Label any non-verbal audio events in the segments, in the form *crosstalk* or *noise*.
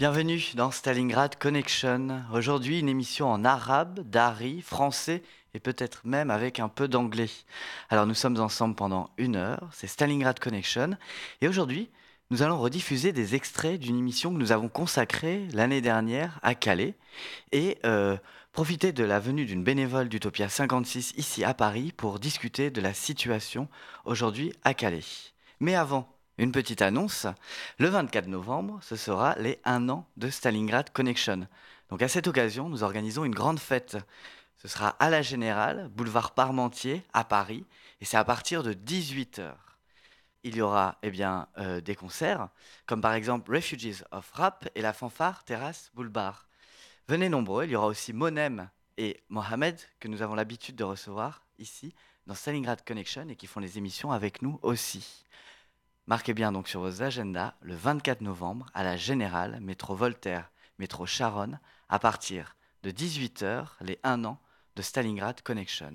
Bienvenue dans Stalingrad Connection. Aujourd'hui, une émission en arabe, dari, français et peut-être même avec un peu d'anglais. Alors, nous sommes ensemble pendant une heure. C'est Stalingrad Connection. Et aujourd'hui, nous allons rediffuser des extraits d'une émission que nous avons consacrée l'année dernière à Calais et euh, profiter de la venue d'une bénévole d'Utopia 56 ici à Paris pour discuter de la situation aujourd'hui à Calais. Mais avant une petite annonce. Le 24 novembre, ce sera les 1 an de Stalingrad Connection. Donc à cette occasion, nous organisons une grande fête. Ce sera à la Générale, boulevard Parmentier, à Paris, et c'est à partir de 18h. Il y aura eh bien, euh, des concerts, comme par exemple Refugees of Rap et la fanfare Terrasse Boulevard. Venez nombreux, il y aura aussi Monem et Mohamed, que nous avons l'habitude de recevoir ici, dans Stalingrad Connection, et qui font les émissions avec nous aussi. Marquez bien donc sur vos agendas le 24 novembre à la Générale, métro Voltaire, métro Charonne, à partir de 18h, les 1 an de Stalingrad Connection.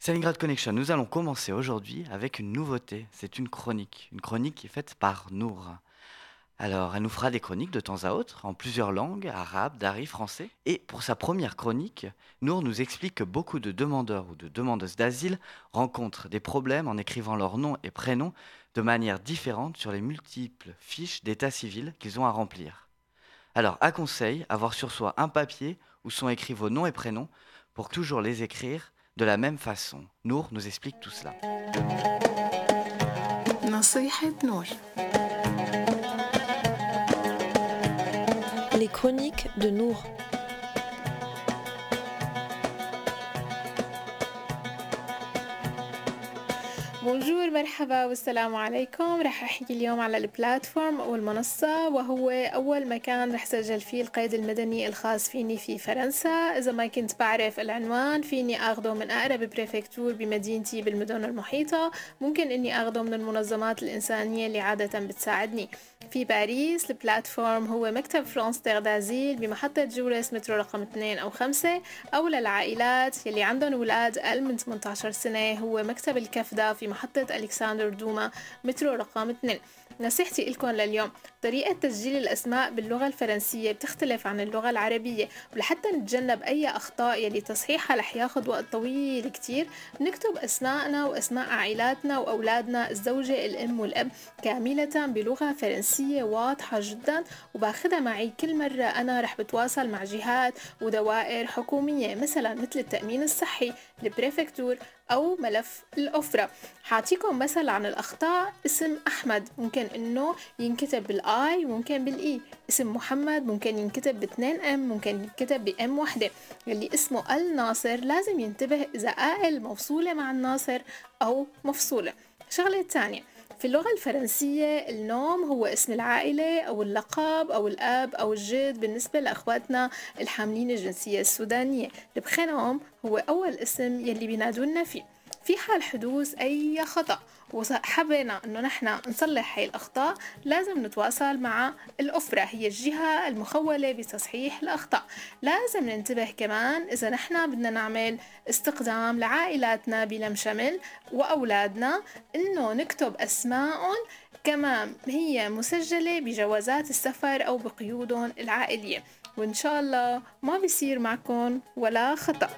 Stalingrad Connection, nous allons commencer aujourd'hui avec une nouveauté. C'est une chronique, une chronique faite par Nour. Alors, elle nous fera des chroniques de temps à autre, en plusieurs langues, arabe, dari, français. Et pour sa première chronique, Nour nous explique que beaucoup de demandeurs ou de demandeuses d'asile rencontrent des problèmes en écrivant leur nom et prénom de manière différente sur les multiples fiches d'état civil qu'ils ont à remplir. Alors, à conseil, avoir sur soi un papier où sont écrits vos noms et prénoms pour toujours les écrire de la même façon. Nour nous explique tout cela. Les chroniques de Nour. بونجور مرحبا والسلام عليكم رح احكي اليوم على البلاتفورم أو المنصة وهو اول مكان رح سجل فيه القيد المدني الخاص فيني في فرنسا اذا ما كنت بعرف العنوان فيني اخذه من اقرب بريفكتور بمدينتي بالمدن المحيطة ممكن اني اخذه من المنظمات الانسانية اللي عادة بتساعدني في باريس البلاتفورم هو مكتب فرانس دازيل بمحطة جوريس مترو رقم 2 أو 5 أو للعائلات يلي عندهم أولاد أقل من 18 سنة. هو مكتب الكفدة في محطة ألكسندر دوما مترو رقم 2 نصيحتي لكم لليوم طريقة تسجيل الأسماء باللغة الفرنسية بتختلف عن اللغة العربية ولحتى نتجنب أي أخطاء يلي تصحيحها رح ياخد وقت طويل كتير نكتب أسماءنا وأسماء عائلاتنا وأولادنا الزوجة الأم والأب كاملة بلغة فرنسية واضحة جدا وباخدها معي كل مرة أنا رح بتواصل مع جهات ودوائر حكومية مثلا مثل التأمين الصحي البريفكتور أو ملف الأفرة. حاعطيكم مثل عن الأخطاء اسم أحمد. ممكن إنه ينكتب بالآي ممكن بالإي. اسم محمد ممكن ينكتب باثنين أم ممكن ينكتب بأم وحدة. اللي اسمه الناصر لازم ينتبه إذا آل موصولة مع الناصر أو مفصولة. شغلة تانية. في اللغة الفرنسية النوم هو اسم العائلة أو اللقب أو الأب أو الجد بالنسبة لأخواتنا الحاملين الجنسية السودانية. البخنوم هو أول اسم يلي بينادولنا فيه. في حال حدوث أي خطأ وحبينا إنه نحن نصلح هاي الأخطاء لازم نتواصل مع الأفرة هي الجهة المخولة بتصحيح الأخطاء. لازم ننتبه كمان إذا نحن بدنا نعمل استقدام لعائلاتنا بلم شمل وأولادنا إنه نكتب اسماء كما هي مسجلة بجوازات السفر أو بقيودهم العائلية. وإن شاء الله ما بيصير معكم ولا خطأ.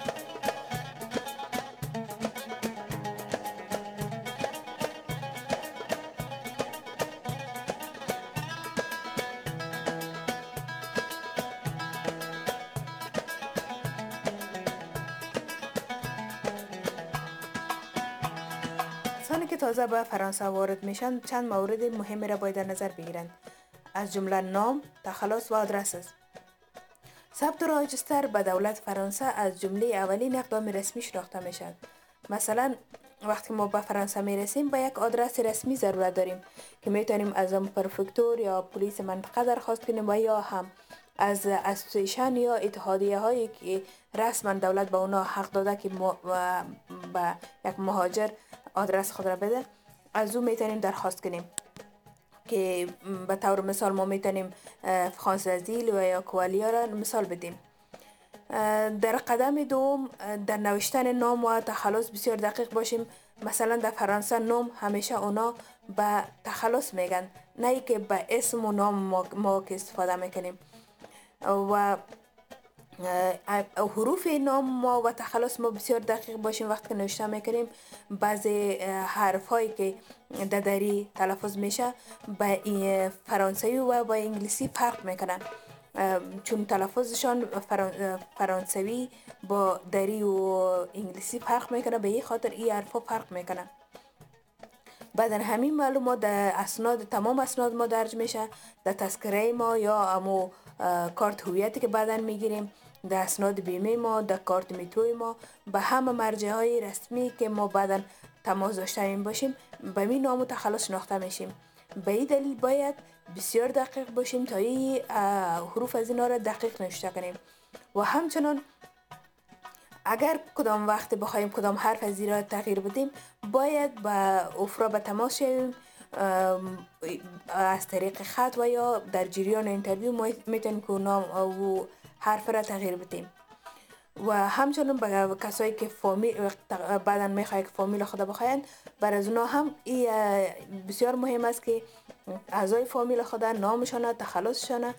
تازه به فرانسه وارد میشن چند مورد مهمی را باید در نظر بگیرند. از جمله نام تخلص و آدرس است. ثبت راجستر به دولت فرانسه از جمله اولین اقدام رسمی شناخته می‌شد مثلا وقتی ما به فرانسه می رسیم با یک آدرس رسمی ضرورت داریم که می‌تونیم از آن پرفکتور یا پلیس منطقه درخواست کنیم و یا هم از اسوسیشن یا اتحادیه هایی که رسما دولت به اونا حق داده که به یک مهاجر آدرس خود را بده. از او می‌تونیم درخواست کنیم که به طور مثال ما می‌تونیم فرانس ازیل و یا کوالیا را مثال بدیم. در قدم دوم در نوشتن نام و تخلص بسیار دقیق باشیم. مثلا در فرانسه نام همیشه اونا به تخلص میگن نه که به اسم و نام ما, ما که استفاده می‌کنیم. و حروف نام ما و تخلص ما بسیار دقیق باشیم وقتی که نوشته می‌کنیم بعضی حرف هایی که ددری تلفظ میشه به فرانسوی و با انگلیسی فرق می‌کنن. چون تلفظشان فرانسوی با دری و انگلیسی فرق می‌کنه به این خاطر این حرف فرق می‌کنه بعد همین معلومات در اسناد تمام اسناد ما درج میشه در تذکره ما یا امو کارت هویتی که بعدا می‌گیریم. در اسناد بیمه ما در کارت میتروی ما به همه مرجع های رسمی که ما بعدا تماس داشته باشیم به می نام و تخلص شناخته میشیم. به این دلیل باید بسیار دقیق باشیم تا این حروف از اینا را دقیق نوشته کنیم. و همچنان اگر کدام وقت بخوایم کدام حرف از را تغییر بدیم باید با افرا به تماس شویم از طریق خط و یا در جریان اینترویو ما می‌تونیم که نام و حرف را تغییر بدیم. و همچنین به کسایی که فامیل بعدا می‌خواه که فامیل خدا بخواین بر از هم ای بسیار مهم است که اعضای فامیل خدا نامشان تخلصشان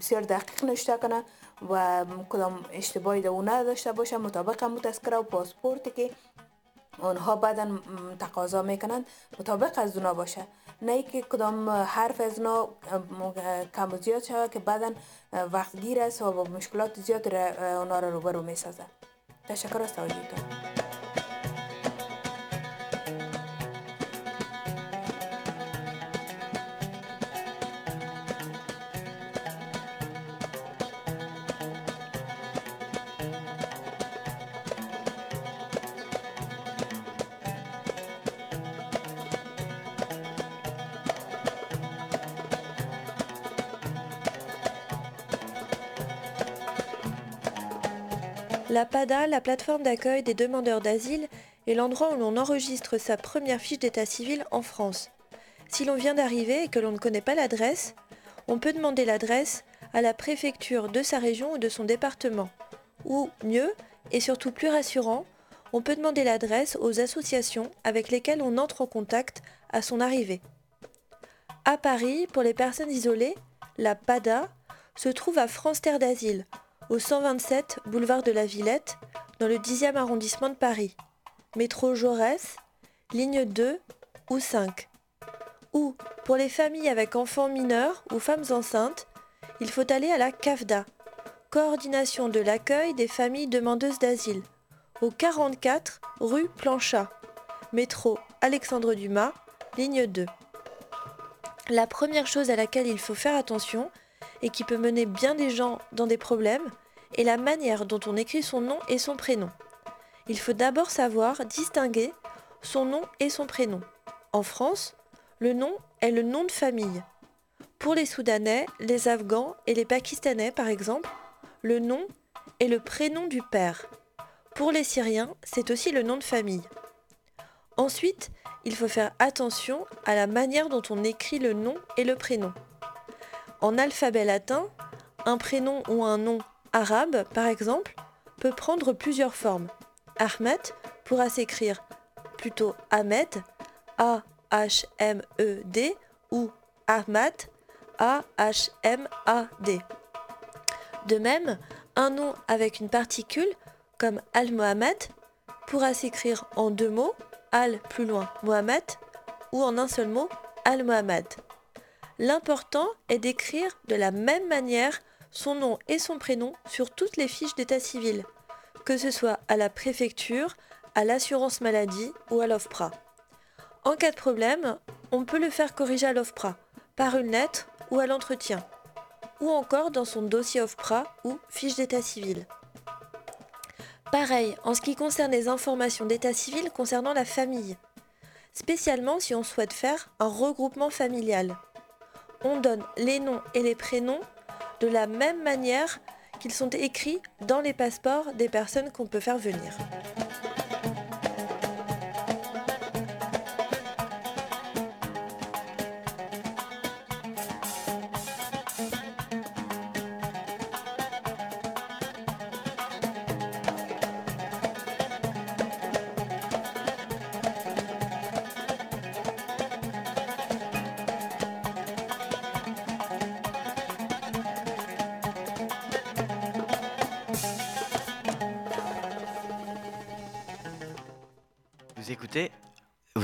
بسیار دقیق نشته کنه و کدام اشتباهی در نداشته باشه مطابق هم تذکره و پاسپورتی که آنها بعدا تقاضا می‌کنند. مطابق از اونا باشه. نه که کدام حرف از اونا کم زیاد که بعدا وقت گیر است و با مشکلات زیاد اونا را روبرو می‌سازه تشکر از توجهتان. La PADA, la plateforme d'accueil des demandeurs d'asile, est l'endroit où l'on enregistre sa première fiche d'état civil en France. Si l'on vient d'arriver et que l'on ne connaît pas l'adresse, on peut demander l'adresse à la préfecture de sa région ou de son département. Ou mieux, et surtout plus rassurant, on peut demander l'adresse aux associations avec lesquelles on entre en contact à son arrivée. À Paris, pour les personnes isolées, la PADA se trouve à France Terre d'Asile, au 127 boulevard de la Villette, dans le 10e arrondissement de Paris. Métro Jaurès, ligne 2 ou 5. Ou, pour les familles avec enfants mineurs ou femmes enceintes, il faut aller à la CAFDA, Coordination de l'accueil des familles demandeuses d'asile, au 44 rue Planchat, métro Alexandre Dumas, ligne 2. La première chose à laquelle il faut faire attention, et qui peut mener bien des gens dans des problèmes, est la manière dont on écrit son nom et son prénom. Il faut d'abord savoir distinguer son nom et son prénom. En France, le nom est le nom de famille. Pour les Soudanais, les Afghans et les Pakistanais, par exemple, le nom est le prénom du père. Pour les Syriens, c'est aussi le nom de famille. Ensuite, il faut faire attention à la manière dont on écrit le nom et le prénom. En alphabet latin, un prénom ou un nom arabe, par exemple, peut prendre plusieurs formes. Ahmed pourra s'écrire plutôt Ahmed, A-H-M-E-D, ou Ahmad, A-H-M-A-D. De même, un nom avec une particule, comme Al-Mohamed, pourra s'écrire en deux mots, Al plus loin Mohamed, ou en un seul mot, Al-Mohamed. L'important est d'écrire de la même manière son nom et son prénom sur toutes les fiches d'état civil, que ce soit à la préfecture, à l'assurance maladie ou à l'OFPRA. En cas de problème, on peut le faire corriger à l'OFPRA, par une lettre ou à l'entretien, ou encore dans son dossier OFPRA ou fiche d'état civil. Pareil en ce qui concerne les informations d'état civil concernant la famille, spécialement si on souhaite faire un regroupement familial on donne les noms et les prénoms de la même manière qu'ils sont écrits dans les passeports des personnes qu'on peut faire venir.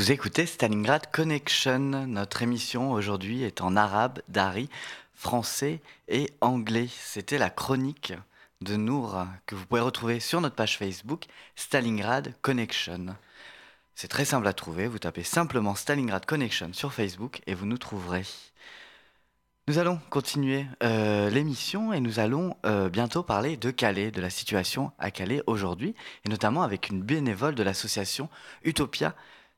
Vous écoutez Stalingrad Connection. Notre émission aujourd'hui est en arabe, dari, français et anglais. C'était la chronique de Nour que vous pouvez retrouver sur notre page Facebook Stalingrad Connection. C'est très simple à trouver, vous tapez simplement Stalingrad Connection sur Facebook et vous nous trouverez. Nous allons continuer euh, l'émission et nous allons euh, bientôt parler de Calais, de la situation à Calais aujourd'hui, et notamment avec une bénévole de l'association Utopia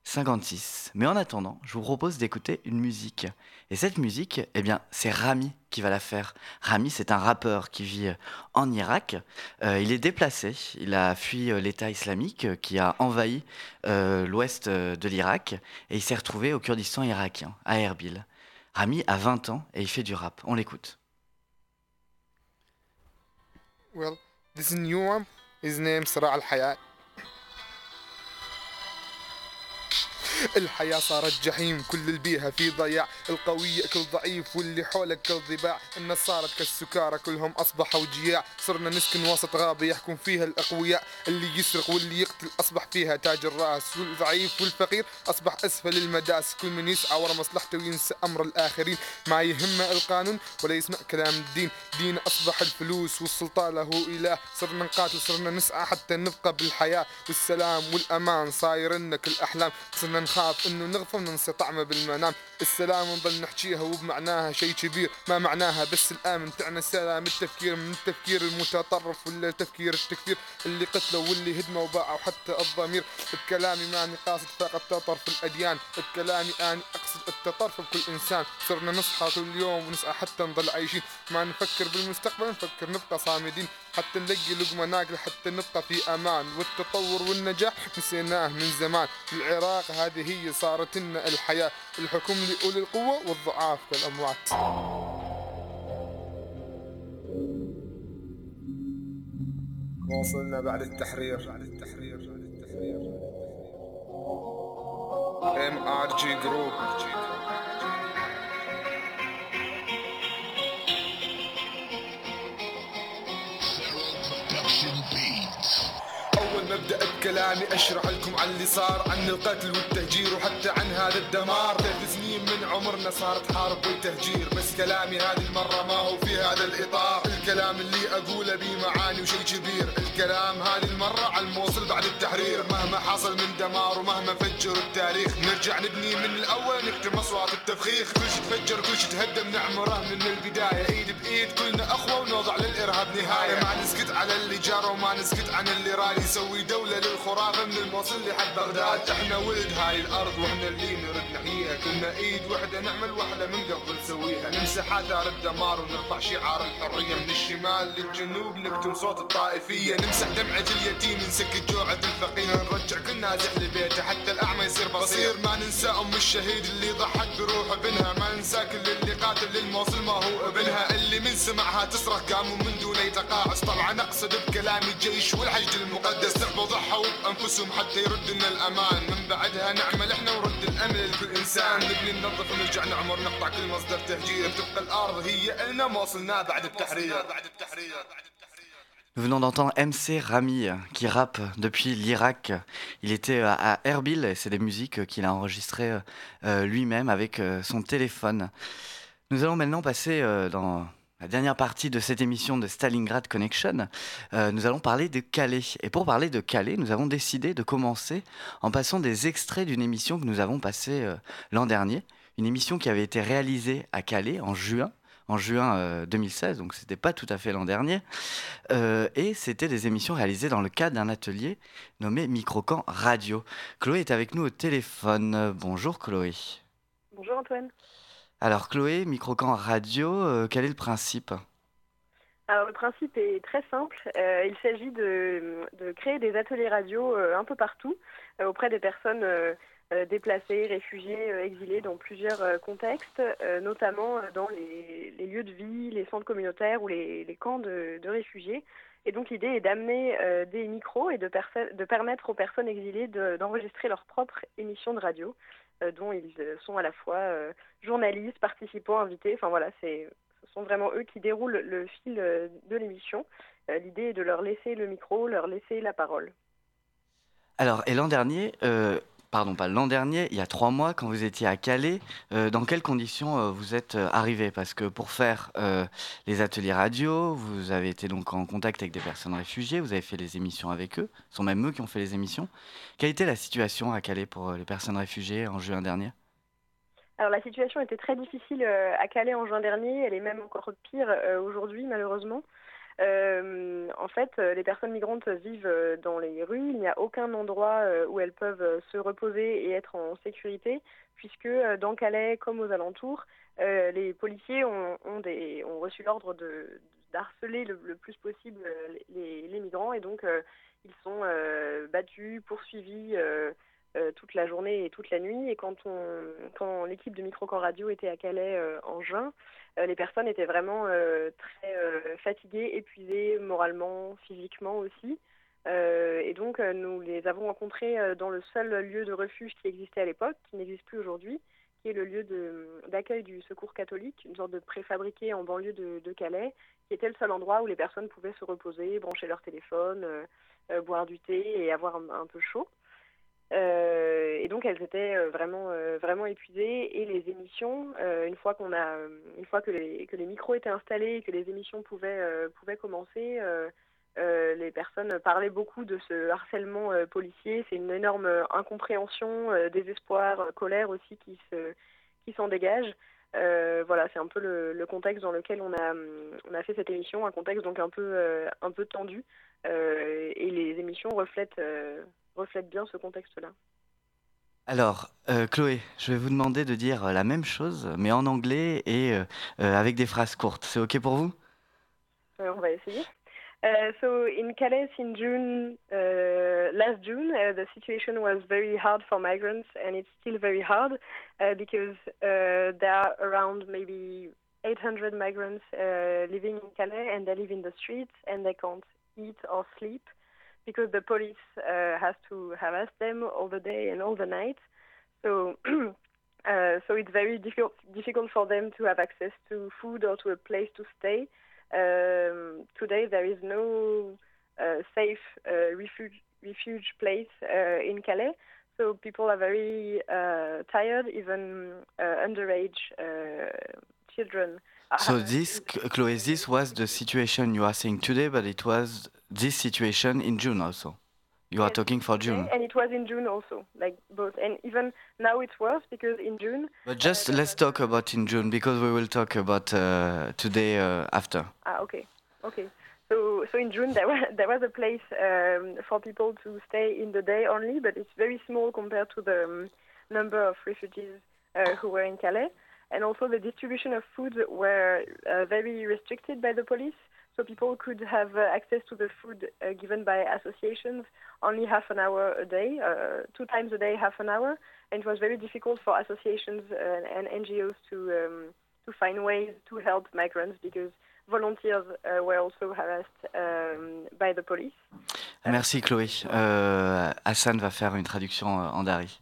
56. Mais en attendant, je vous propose d'écouter une musique. Et cette musique, eh bien, c'est Rami qui va la faire. Rami, c'est un rappeur qui vit en Irak. Euh, il est déplacé. Il a fui euh, l'État islamique euh, qui a envahi l'ouest de l'Irak. Et il s'est retrouvé au Kurdistan irakien, à Erbil. Rami a 20 ans et il fait du rap. On l'écoute. Well, this new one. His name Al-Hayat. الحياة صارت جحيم كل اللي بيها في ضياع. القوي يأكل ضعيف واللي حولك كالضباع الناس صارت كالسكارى كلهم أصبحوا جياع. صرنا نسكن وسط غابة يحكم فيها الأقوياء. اللي يسرق واللي يقتل أصبح فيها تاج الرأس. والضعيف والفقير أصبح أسفل المداس. كل من يسعى ورا مصلحته وينسى أمر الآخرين. ما يهمه القانون ولا يسمع كلام الدين. دين أصبح الفلوس والسلطان له إله. صرنا نقاتل صرنا نسعى حتى نبقى بالحياة. والسلام والأمان صاير لنا الأحلام صرنا نخاف انه نغفل ننسى طعمه بالمنام. السلام نظل نحكيها وبمعناها شيء كبير. ما معناها بس الآن تعنى السلام التفكير من التفكير المتطرف ولا تفكير التكفير اللي قتلوا واللي هدموا وباعوا حتى الضمير. بكلامي ماني قاصد فقط تطرف الأديان. بكلامي أني أقصد التطرف بكل إنسان. صرنا نصحى كل يوم ونسعى حتى نضل عايشين. ما نفكر بالمستقبل نفكر نبقى صامدين. حتى نلقي لقمة ناكلة حتى نبقى في أمان. والتطور والنجاح نسيناه من زمان. العراق هذه هي صارت لنا الحياة. الحكم لأولي القوة والضعاف كالأموات. وصلنا بعد التحرير. بعد التحرير. بعد التحرير. ام ار جي جروب مبدأ بكلامي أشرح لكم عن اللي صار عن القتل والتهجير وحتى عن هذا الدمار. ثلاث سنين من عمرنا صارت حرب وتهجير بس كلامي هذه المرة ما هو في هذا الإطار. الكلام اللي أقوله بيه معاني وشي كبير. الكلام هذه المرة على الموصل بعد التحرير. مهما حصل من دمار ومهما فجر التاريخ. نرجع نبني من الأول نكتم أصوات التفخيخ. كل شي تفجر كل شي تهدم نعمره من البداية. إيد بإيد كلنا أخوة ونوضع للإرهاب نهاية. ما نسكت على اللي جار وما نسكت عن اللي رأي. يسوي دولة للخرافة من الموصل لحد بغداد. إحنا ولد هاي الأرض وإحنا اللي نرد نحييها كنا إيد وحدة نعمل وحدة من قبل نسويها نمسح آثار الدمار ونرفع شعار الحرية. من الشمال للجنوب نكتم صوت الطائفية. نمسح دمعة اليتيم نسكت جوعة الفقير. نرجع كل نازح لبيته حتى الأعمى يصير بصير. ما ننسى أم الشهيد اللي ضحت بروح ابنها. ما ننسى كل اللي قاتل للموصل ما هو ابنها. اللي من سمعها تصرخ قاموا من دون يتقاعس طبعا أقصد بكلامي الجيش والحشد المقدس. تعبوا ضحوا بأنفسهم حتى يرد لنا الأمان. من بعدها نعمل إحنا ورد الأمل لكل إنسان. نبني ننظف ونرجع نعمر نقطع كل مصدر تهجير. تبقى الأرض هي إلنا. ما وصلنا بعد التحرير. Nous venons d'entendre MC Rami qui rappe depuis l'Irak. Il était à Erbil et c'est des musiques qu'il a enregistrées euh, lui-même avec euh, son téléphone. Nous allons maintenant passer euh, dans la dernière partie de cette émission de Stalingrad Connection. Nous allons parler de Calais. Et pour parler de Calais, nous avons décidé de commencer en passant des extraits d'une émission que nous avons passée l'an dernier. Une émission qui avait été réalisée à Calais en juin en juin euh, 2016, donc c'était pas tout à fait l'an dernier. Euh, et c'était des émissions réalisées dans le cadre d'un atelier nommé Microcamp Radio. Chloé est avec nous au téléphone. Euh, Bonjour Chloé. Bonjour Antoine. Alors Chloé, Microcamp Radio, euh, quel est le principe? Alors le principe est très simple. Euh, il s'agit de, de créer des ateliers radio euh, un peu partout euh, auprès des personnes euh, déplacées, réfugiées, euh, exilées dans plusieurs euh, contextes, notamment dans les, lieux de vie, les centres communautaires ou les, camps de, réfugiés. Et donc l'idée est d'amener des micros et de, permettre aux personnes exilées de- d'enregistrer leur propre émission de radio, dont ils sont à la fois journalistes, participants, invités. Enfin voilà, ce sont vraiment eux qui déroulent le fil de l'émission. L'idée est de leur laisser le micro, leur laisser la parole. Alors, et l'an dernier, pardon, pas l'an dernier, il y a trois mois, quand vous étiez à Calais, euh, dans quelles conditions euh, vous êtes euh, arrivé? Parce que pour faire les ateliers radio, vous avez été donc en contact avec des personnes réfugiées, vous avez fait les émissions avec eux, ce sont même eux qui ont fait les émissions. Quelle était la situation à Calais pour les personnes réfugiées en juin dernier? Alors la situation était très difficile à Calais en juin dernier, elle est même encore pire aujourd'hui malheureusement. Euh, en fait, euh, les personnes migrantes vivent euh, dans les rues, il n'y a aucun endroit où elles peuvent se reposer et être en sécurité, puisque dans Calais comme aux alentours, les policiers ont, reçu l'ordre d'harceler le, plus possible les, migrants. Et donc ils sont battus, poursuivis toute la journée et toute la nuit. Et quand, l'équipe de Microcamp Radio était à Calais euh, en juin, euh, les personnes étaient vraiment euh, très euh, fatiguées, épuisées moralement, physiquement aussi. Euh, et donc, euh, nous les avons rencontrés euh, dans le seul lieu de refuge qui existait à l'époque, qui n'existe plus aujourd'hui, qui est le lieu d'accueil du secours catholique, une sorte de préfabriqué en banlieue de, Calais, qui était le seul endroit où les personnes pouvaient se reposer, brancher leur téléphone, euh, euh, boire du thé et avoir un peu chaud. Euh, et donc elles étaient euh, vraiment euh, vraiment épuisées. Et les émissions une fois qu'on a une fois que les que les micros étaient installés et que les émissions pouvaient pouvaient commencer les personnes parlaient beaucoup de ce harcèlement policier. C'est une énorme incompréhension désespoir colère aussi qui se qui s'en dégage. Voilà c'est un peu le, le contexte dans lequel on a on a fait cette émission. Un contexte donc un peu un peu tendu. Et les émissions reflètent reflètent bien ce contexte-là. Alors, euh, Chloé, je vais vous demander de dire euh, la même chose, mais en anglais et euh, euh, avec des phrases courtes. C'est OK pour vous? Euh, on va essayer. Uh, so in Calais in June, uh, last June, uh, the situation was very hard for migrants, and it's still very hard uh, because uh, there are around maybe 800 migrants uh, living in Calais, and they live in the streets, and they can't eat or sleep because the police uh, has to harass them all the day and all the night. So. *clears throat* Uh, so it's very difficult difficult for them to have access to food or to a place to stay. Um, today there is no uh, safe uh, refuge refuge place uh, in Calais, so people are very uh, tired. Even underage children. *laughs* So Uh, *laughs* this, Chloe, this was the situation you are saying today, but it was this situation in June also. You are talking for June. And it was in June also, like both. And even now it's worse because in June. But just let's talk about in June because we will talk about uh, today uh, after. Ah, okay, okay. So, so in June there *laughs* was there was a place um, for people to stay in the day only, but it's very small compared to the um, number of refugees uh, who were in Calais. And also the distribution of food were uh, very restricted by the police. So people could have uh, access to the food uh, given by associations only half an hour a day, uh, two times a day, half an hour. And it was very difficult for associations uh, and NGOs to um, to find ways to help migrants because volunteers uh, were also harassed um, by the police. Merci Chloé. Euh, Hassan va faire une traduction en dari.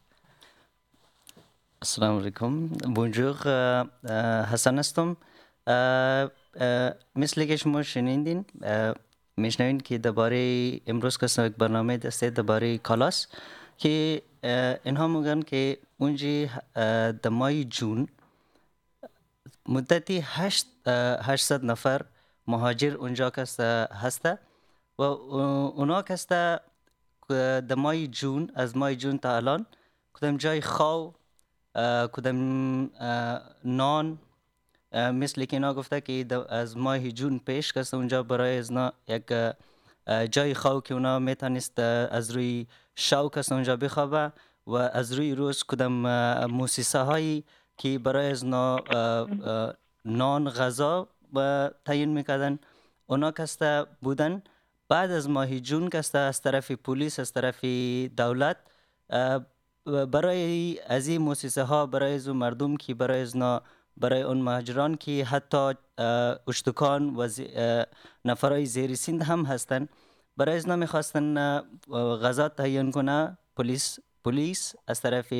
السلام علیکم بونجور حسن هستم مثل که شما شنیدین میشنوین که درباره امروز که یک برنامه دسته درباره کالاس که اینها میگن که اونجی در ماه جون مدتی هشت اه، 800 نفر مهاجر اونجا هسته و اونا کسته که در ماه جون از ماه جون تا الان کدام جای خاو کدام نان مثل که گفته که از ماه جون پیش کست اونجا برای از یک جای خاو که اونا می‌تونست از روی شاو کست اونجا بخوابه و از روی روز کدام موسیسه هایی که برای از نان غذا تعیین می‌کردن اونا کسته بودن. بعد از ماه جون کسته از طرف پلیس از طرف دولت برای از این موسسه ها برای اون مردم که برای از نا برای اون مهاجران که حتی اشتکان و نفرای زیر سند هم هستن. برای از نا می‌خواستن غذا تعیین کنه پلیس پلیس از طرف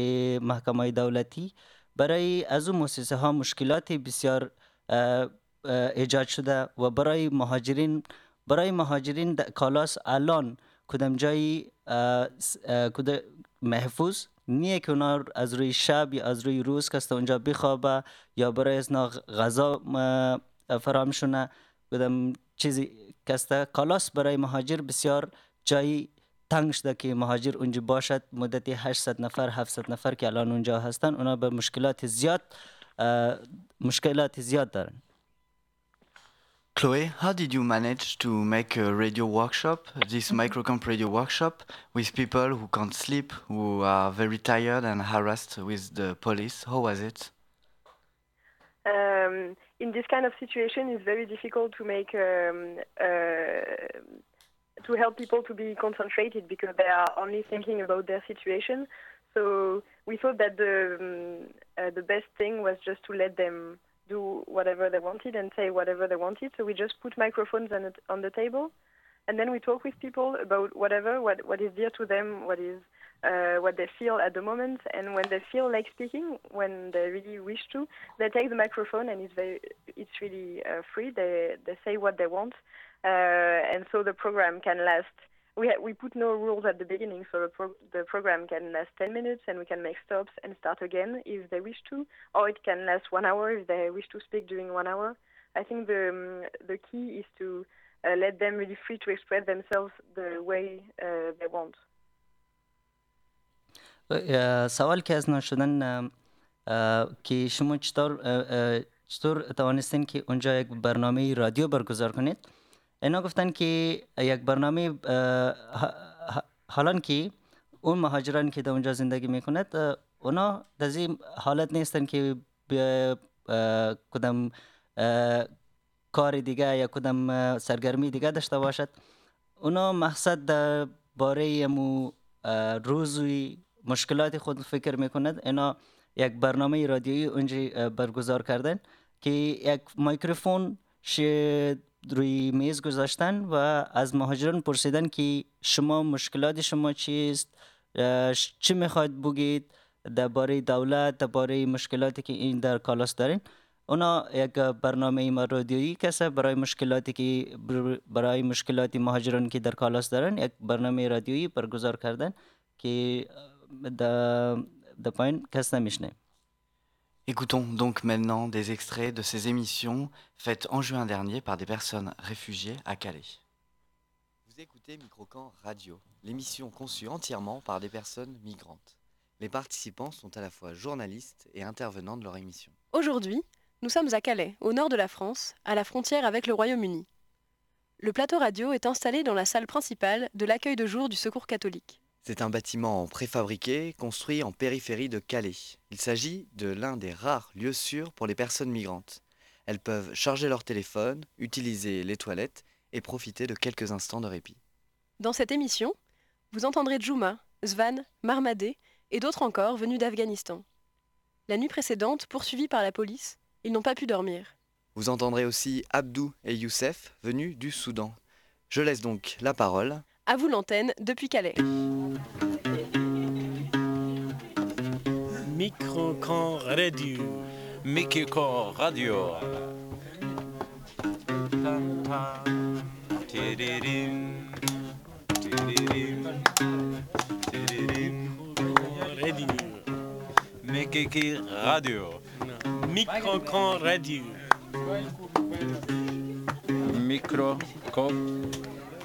محکمه دولتی. برای از اون موسسه ها مشکلات بسیار ایجاد شده و برای مهاجرین برای مهاجرین کالاس الان کدام جایی محفوظ نیه که اونا از روی شب یا از روی روز کسته اونجا بخوابه یا برای از نا غذا اه، فراهم شونه کدام چیزی کسته کالاس برای مهاجر بسیار جایی تنگ شده که مهاجر اونجا باشد. مدتی 800 نفر 700 نفر که الان اونجا هستن اونا به مشکلات زیاد مشکلات زیاد دارن. Chloe, how did you manage to make a radio workshop, this microcamp radio workshop, with people who can't sleep, who are very tired and harassed with the police? How was it? Um, in this kind of situation, it's very difficult to make um, uh, to help people to be concentrated because they are only thinking about their situation. So we thought that the um, uh, the best thing was just to let them do whatever they wanted and say whatever they wanted. So we just put microphones on the, on the table, and then we talk with people about whatever what what is dear to them, what is uh, what they feel at the moment, and when they feel like speaking, when they really wish to, they take the microphone, and it's very it's really uh, free. They they say what they want, uh, and so the program can last We ha- we put no rules at the beginning, so the, pro- the program can last 10 minutes, and we can make stops and start again if they wish to, or it can last one hour if they wish to speak during one hour. I think the um, the key is to uh, let them really free to express themselves the way uh, they want. اه، سوال که از شدن اه، اه، که شما چطور اه، اه، چطور توانستین که اونجا یک برنامه رادیو برگزار کنید اینا گفتن که یک برنامه اه، ه- ه- حالا که اون مهاجران که در اونجا زندگی می‌کند اونا در این حالت نیستن که کدام کار دیگه یا کدام سرگرمی دیگه داشته باشد اونا مقصد در باره امو اه، روزی مشکلات خود فکر می‌کند اینا یک برنامه رادیویی اونجا برگزار کردن که یک مایکروفون روی میز گذاشتن و از مهاجران پرسیدن که شما مشکلات شما چیست چی می‌خواید بگید درباره دولت درباره مشکلاتی که این در کالاس دارین. اونا یک برنامه رادیویی کسه برای مشکلاتی که بر- برای مشکلات مهاجران که در کالاس دارن یک برنامه رادیویی برگزار کردن که در پایین کس نمیشنه Écoutons donc maintenant des extraits de ces émissions faites en juin dernier par des personnes réfugiées à Calais. Vous écoutez Microcamp Radio, l'émission conçue entièrement par des personnes migrantes. Les participants sont à la fois journalistes et intervenants de leur émission. Aujourd'hui, nous sommes à Calais, au nord de la France, à la frontière avec le Royaume-Uni. Le plateau radio est installé dans la salle principale de l'accueil de jour du Secours catholique. C'est un bâtiment préfabriqué construit en périphérie de Calais. Il s'agit de l'un des rares lieux sûrs pour les personnes migrantes. Elles peuvent charger leur téléphone, utiliser les toilettes et profiter de quelques instants de répit. Dans cette émission, vous entendrez Juma, Svan, Marmadé et d'autres encore venus d'Afghanistan. La nuit précédente, poursuivis par la police, ils n'ont pas pu dormir. Vous entendrez aussi Abdou et Youssef venus du Soudan. Je laisse donc la parole. À vous l'antenne depuis Calais. Microcamp Radio. Microcamp Radio. Radio. Mekiki Radio. Microcamp Radio. Micro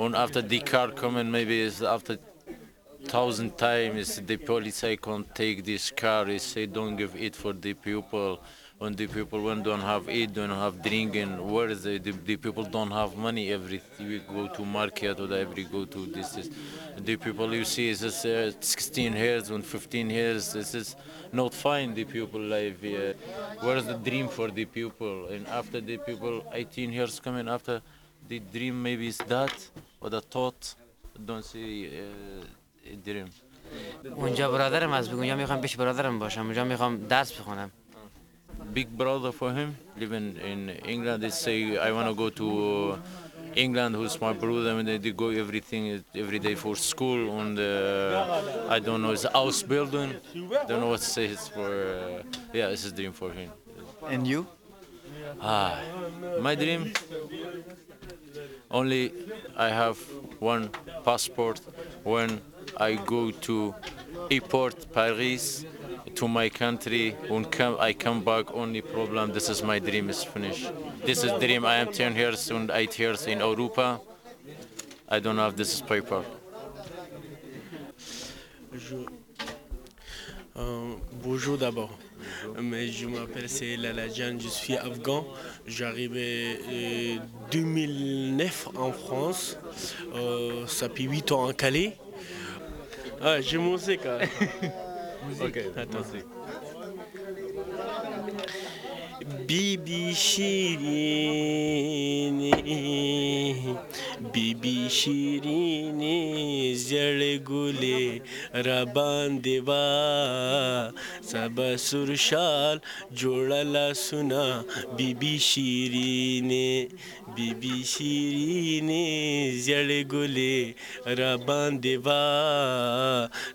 and after the car coming maybe it's after thousand times the police I can't take this car they say don't give it for the people. When the people when don't have eat don't have drinking where is the, the, the people don't have money. Every week go to market or every go to this, this. The people you see is this, uh, 16 years and 15 years this is not fine the people live uh, where's the dream for the people? And after the people 18 years coming after the dream maybe is that or the thought don't see uh, a dream اونجا برادرم هست بگو اونجا میخوام پیش برادرم باشم اونجا میخوام درس بخونم big brother for him living in England they say I want to go to England who's my brother and they, they go everything every day for school and uh, I don't know it's a house building don't know what to say it's for uh, yeah it's a dream for him And you ah my dream Only I have one passport when I go to airport Paris to my country. And come I come back only problem this is my dream is finished. This is dream I am 10 years and 8 years in Europa. I don't have this paper. Euh, bonjour d'abord. Mais je m'appelle c'est Laladjan, je suis afghan. J'arrivais euh, 2009 en France. Euh, ça fait 8 ans en Calais. Ah, j'ai mon musique. hein. ok, attends. Bibi Shirini, Bibi Shirini, Zergule, Raban Deva, سب سرشال جوڑلا سنا بی بی شیری نے بی بی شیری نے زڑ گلے را دیوا۔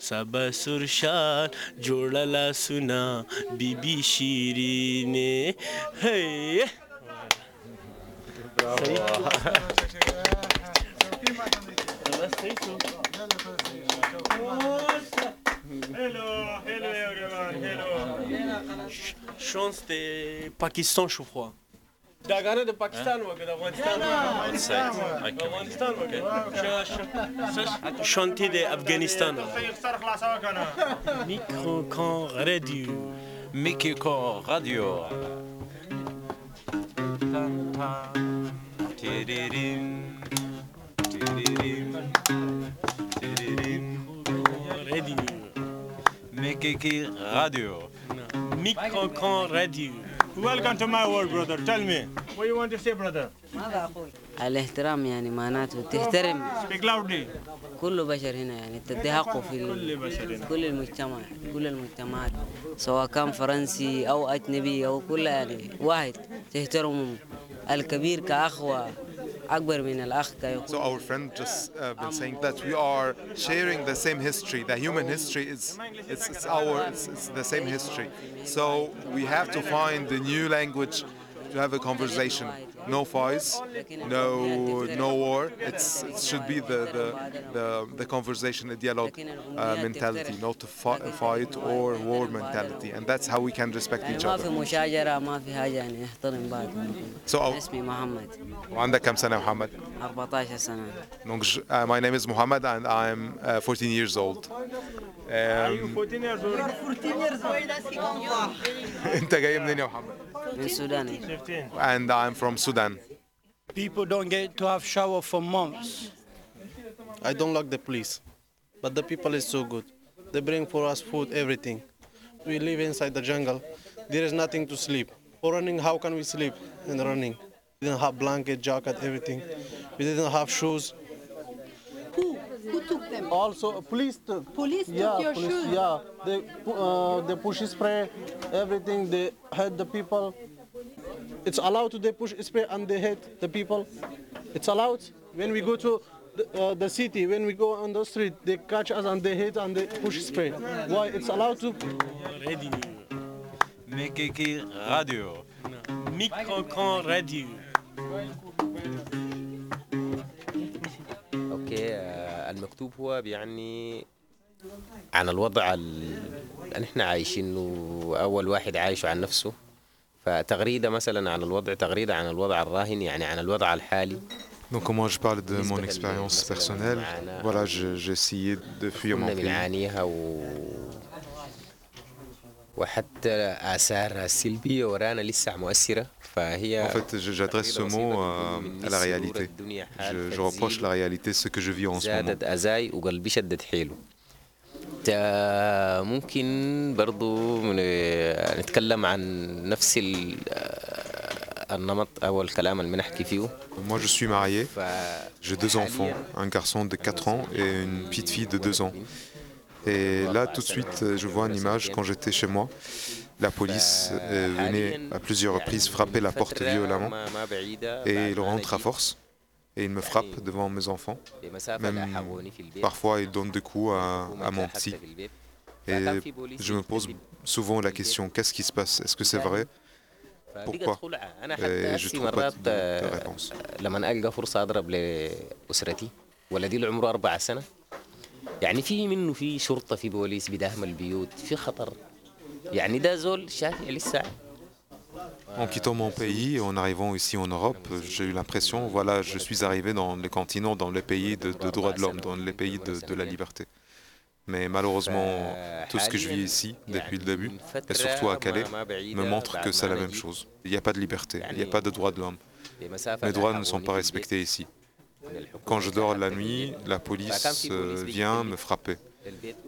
سب سرشال جوڑلا سنا بی بی شیری نے Let's take two. Hello, hello everyone, hello. Chance de Pakistan, je crois. داغانه د پاکستان وګه د افغانستان د افغانستان وګه شانتی د افغانستان سر خلاصه کنه میکرو کان رادیو Mikiko Radio رادیو Mikiki Radio کان رادیو Welcome to my world, brother. Tell me, what you want to say, brother? الاحترام يعني معناته تحترم Speak loudly. كل بشر هنا يعني تدي حقه في كل بشر هنا. كل المجتمع كل المجتمعات سواء كان فرنسي أو أجنبي أو كل يعني واحد تحترمهم الكبير كاخ واكبر من الاخ كيخ So our friend just uh, been saying that we are sharing the same history. The human history is it's, it's our it's, it's the same history. So we have to find a new language to have a conversation. No fights, no no war. It's it should be the the the, the conversation, the dialogue uh, mentality, not a fi- fight or war mentality, and that's how we can respect يعني each ما في other. مشاجره ما في حاجه يعني نحترم بعض So our- اسمي محمد وعندك كم سنة محمد؟ 14 سنه Donc, je- uh, my name is Muhammad and I'm uh, 14 years old. Are you Um, 14 years old? انت جاي منين يا محمد؟ in Sudan. 15. And I'm from Sudan. People don't get to have shower for months. I don't like the police, but the people is so good. They bring for us food, everything. We live inside the jungle. There is nothing to sleep. For running, how can we sleep in running? We didn't have blanket, jacket, everything. We didn't have shoes. Who took them? Also, police took. Police took yeah, your police, shoes? Yeah, they, uh, they push spray, everything, they hurt the people. It's allowed to they push spray and they hurt the people. It's allowed. When we go to the, uh, the city, when we go on the street, they catch us and they hit and they push spray. Why? It's allowed to. Mekeke Radio. MicroCamp Radio. Okay. Uh... المكتوب هو بيعني عن الوضع ال- اللي إحنا عايشينه أول واحد عايشه عن نفسه فتغريدة مثلا عن الوضع تغريدة عن الوضع الراهن يعني عن الوضع الحالي Donc moi je parle de mon expérience personnelle. Voilà, j'ai essayé de fuir mon pays. وحتى آثارها السلبية ورانا لسه مؤثرة En fait, je- j'adresse ce mot euh, à la réalité. Je, je reproche la réalité, ce que je vis en ce moment. زادت أزاي وقلبي شدد حيله تا- ممكن برضو من نتكلم عن نفس ال- النمط أو الكلام اللي بنحكي فيه Moi je suis marié, j'ai deux enfants, un garçon de 4 ans et une petite fille de 2 ans. Et là tout de suite je vois une image quand j'étais chez moi. La police euh, venait à plusieurs reprises frapper la porte violemment ما ما بعيدة et il rentre à force et il me frappe devant mes enfants. بمسافة Même لاحقوني في البيت parfois il donne des coups à, à mon petit. Et je me pose souvent la question, qu'est-ce qui se passe Est-ce que c'est vrai Pourquoi أنا Et حتى je هسي trouve pas مرات de, de آه، réponse. لما ألقى فرصة أضرب لأسرتي ولدي اللي عمره أربع سنة يعني في منه في شرطة في بوليس بداهم البيوت في خطر En quittant mon pays et en arrivant ici en Europe, j'ai eu l'impression, voilà, je suis arrivé dans les continents, dans les pays de, droits de l'homme, dans les pays de, la liberté. Mais malheureusement, tout ce que je vis ici depuis le début, et surtout à Calais, me montre que c'est la même chose. Il n'y a pas de liberté, il n'y a pas de droits de l'homme. Les droits ne sont pas respectés ici. Quand je dors la nuit, la police euh, vient me frapper.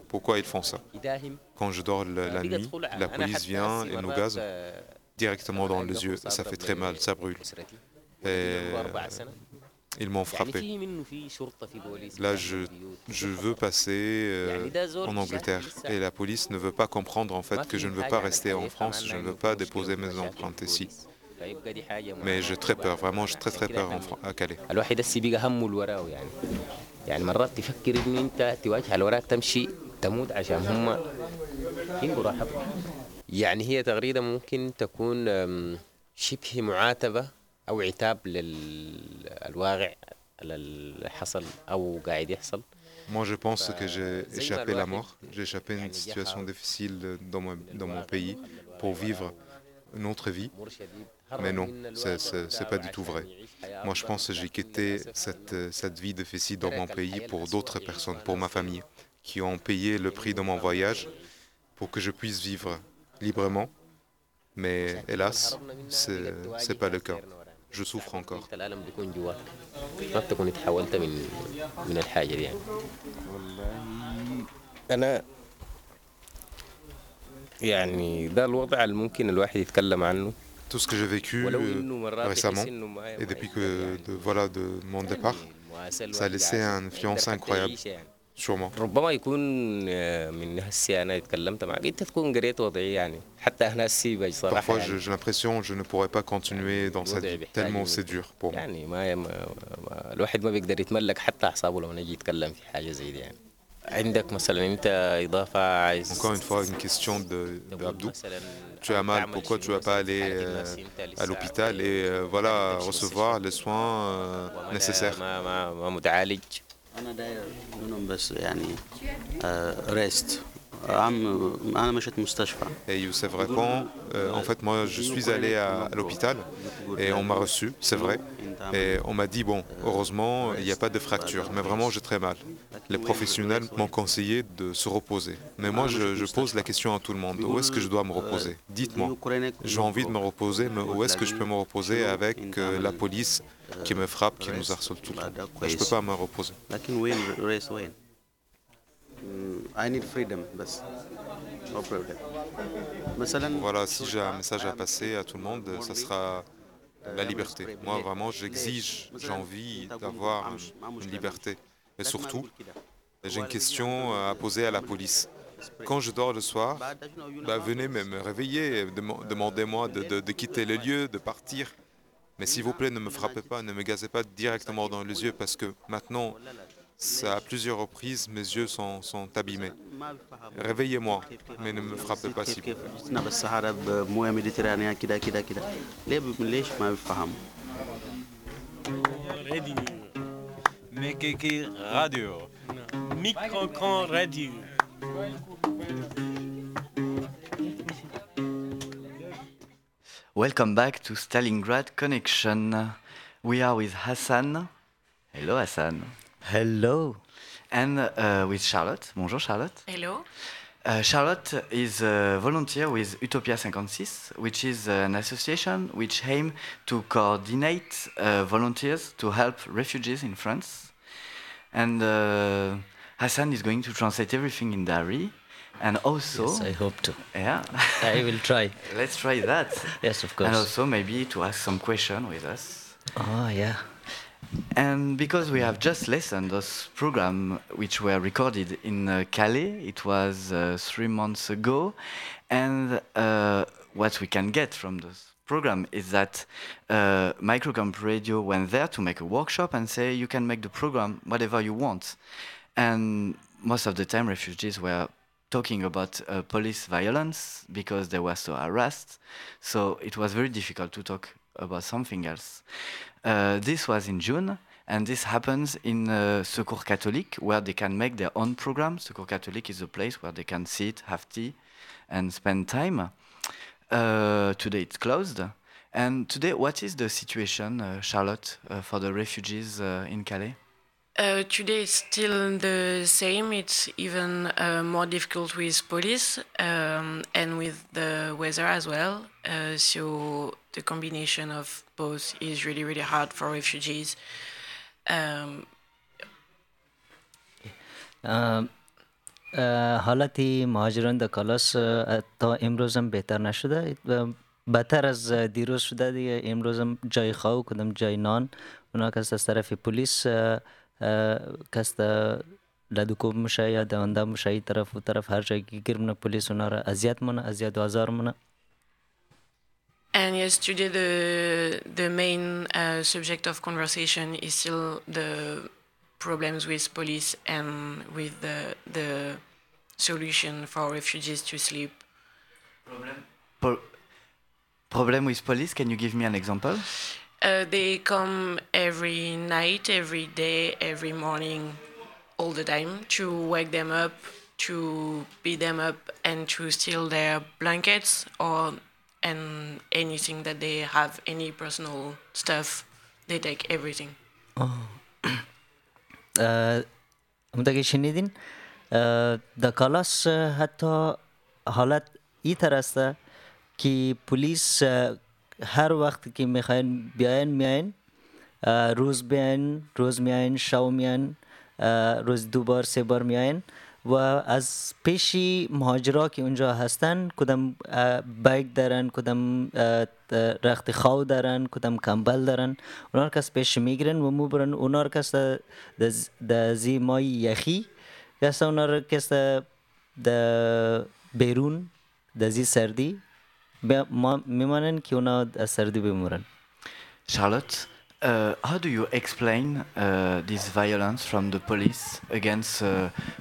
Pourquoi ils font ça Quand je dors la nuit, la police vient et nous gaze directement dans les yeux. Ça fait très mal, ça brûle. Et euh, ils m'ont frappé. Là, je, je veux passer euh, en Angleterre. Et la police ne veut pas comprendre en fait que je ne veux pas rester en France, je ne veux pas déposer mes empreintes ici. Mais j'ai très peur, vraiment, j'ai très très peur en à Calais. يعني يعني مرات تفكر انه انت تواجه الوراء تمشي تموت عشان هم يلقوا راحتهم يعني هي تغريدة ممكن تكون شبه معاتبة أو عتاب للواقع اللي حصل أو قاعد يحصل Moi je pense que j'ai échappé la mort, j'ai échappé à une situation difficile dans mon, dans mon pays pour vivre une autre vie. Mais non, c'est- c'est c'est pas du tout vrai. Moi je pense que j'ai quitté cette, cette vie difficile dans mon pays pour d'autres personnes, pour ma famille, qui ont payé le prix de mon voyage pour que je puisse vivre librement. Mais hélas, c'est c'est pas le cas. Je souffre encore. انت الألم بيكون جواك ما بتكون اتحولت من من الحاجة دي يعني أنا يعني ده الوضع اللي ممكن الواحد يتكلم عنه tout ce que j'ai vécu euh, récemment et depuis que de, voilà de mon départ, ça a laissé une influence incroyable sur moi. ربما يكون آه، من هسي انا اتكلمت معك انت تكون قريت وضعي يعني حتى انا هسي بج صراحه Parfois, يعني je- j'ai l'impression que je ne pourrais pas continuer dans cette الوضع vie, بيحتاج tellement c'est dur pour moi. يعني ما, ما, ما الواحد ما بيقدر يتملك حتى اعصابه لو نجي يتكلم في حاجه زي دي يعني عندك مثلا انت اضافه عايز Encore une fois, une question de, de Abdou. tu as mal, pourquoi tu ne vas pas aller euh, à l'hôpital et euh, voilà, recevoir les soins euh, nécessaires. ما et Youssef répond, euh, en fait moi je suis allé à, l'hôpital et on m'a reçu, c'est vrai, et on m'a dit, bon, heureusement il n'y a pas de fracture, mais vraiment j'ai très mal. Les professionnels m'ont conseillé de se reposer, mais moi je, pose la question à tout le monde, où est-ce que je dois me reposer? Dites-moi, j'ai envie de me reposer, mais où est-ce que je peux me reposer avec euh, la police qui me frappe, qui nous harcèle tout le temps? Je ne peux pas me reposer. Voilà, si j'ai un message à passer à tout le monde, ça sera la liberté. Moi, vraiment, j'exige, j'ai envie d'avoir une liberté. Et surtout, j'ai une question euh, à poser à la police. Quand je dors le soir, bah, venez me réveiller, demandez-moi de quitter le lieu, de partir. Mais s'il vous plaît, ne me frappez pas, ne me gazez pas directement dans les yeux, parce que maintenant, à plusieurs reprises, mes yeux sont, sont abîmés. Réveillez-moi, mais ne me frappez pas si Radio. Radio. Welcome back to Stalingrad Connection. We are with Hassan. Hello, Hassan. Hello. And uh, with Charlotte. Bonjour, Charlotte. Hello. Uh, Charlotte is a volunteer with Utopia 56, which is an association which aims to coordinate uh, volunteers to help refugees in France. And uh, Hassan is going to translate everything in Dari. And also, Yes, I hope to. Yeah, I will try. *laughs* Let's try that. Yes, of course. And also maybe to ask some question with us. Oh, yeah. And because we have just listened those program which were recorded in uh, Calais, it was uh, three months ago, and uh, what we can get from those program is that uh, Microcamp Radio went there to make a workshop and say you can make the program whatever you want, and most of the time refugees were talking about uh, police violence because they were so harassed, so it was very difficult to talk about something else. Uh, this was in June, and this happens in uh, Secours Catholique, where they can make their own program. Secours Catholique is a place where they can sit, have tea, and spend time. Uh, today it's closed. And today, what is the situation, uh, Charlotte, uh, for the refugees uh, in Calais? Uh, today it's still the same. It's even more difficult with police um, and with the weather as well. Uh, so the combination of both is really, really hard for refugees. Um, ام، اه، حالت مهاجران در کالاس اه، تا امروز هم بهتر نشده اه، بدتر از دیروز شده دیگه امروز هم جای خواب کدام جای نان اونا کس از طرف پلیس اه، اه، کس در لدوکوب میشه یا دونده میشه ای طرف و طرف هر جایی که گیر منه پلیس اونا را اذیت منه اذیت و آزار منه and yes, today the the main uh, subject of conversation is still the problems with police and with the the solution for refugees to sleep. Pro- problem with police? Can you give me an example? Uh, they come every night, every day, every morning, all the time to wake them up, to beat them up, and to steal their blankets or and anything that they have, any personal stuff. They take everything. اه، همونطور که شنیدین *clears throat* اه، در کالاس اه، حتی حالت ای طرح است که پلیس اه، هر وقت که میخواین بیاین میاین اه، روز بیاین روز میاین شو میاین اه، روز دو بار سه بار میاین و از پیشی مهاجرا که اونجا هستن کدام بیگ دارن کدام رخت خاو دارن کدام کمبل دارن اونا کس پیش می‌گیرن و موبرن اونا رو کس د زی مای یخی کس اونا کس د بیرون د زی سردی میمانن که اونا سردی بمورن Charlotte, uh, how do you explain uh, this violence from the police against uh,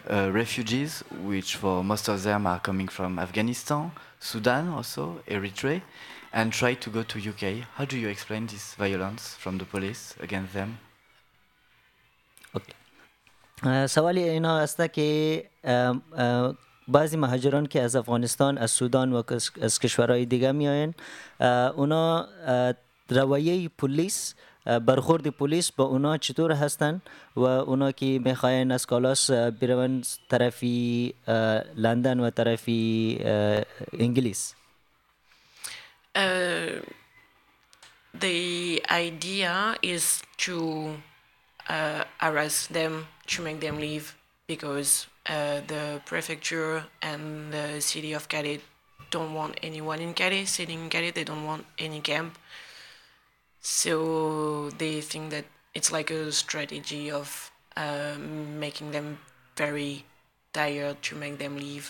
uh, refugees, which for most of them are coming from Afghanistan, Sudan also, Eritrea, and try to go to UK? How do you explain this violence from the police against them? اه، سوالی اینا است که ام، اه، بعضی مهاجران که از افغانستان از سودان و کس- از کشورهای دیگه میآیند اونا اه، رویه پلیس اه، برخورد پلیس با اونا چطور هستن و اونا که میخواین از کالاس اه، برون طرفی اه، لندن و طرفی اه، انگلیس Uh, the idea is to uh, harass them to make them leave because uh, the prefecture and the city of Calais don't want anyone in Calais sitting in Calais. They don't want any camp. So they think that it's like a strategy of uh, making them very tired to make them leave.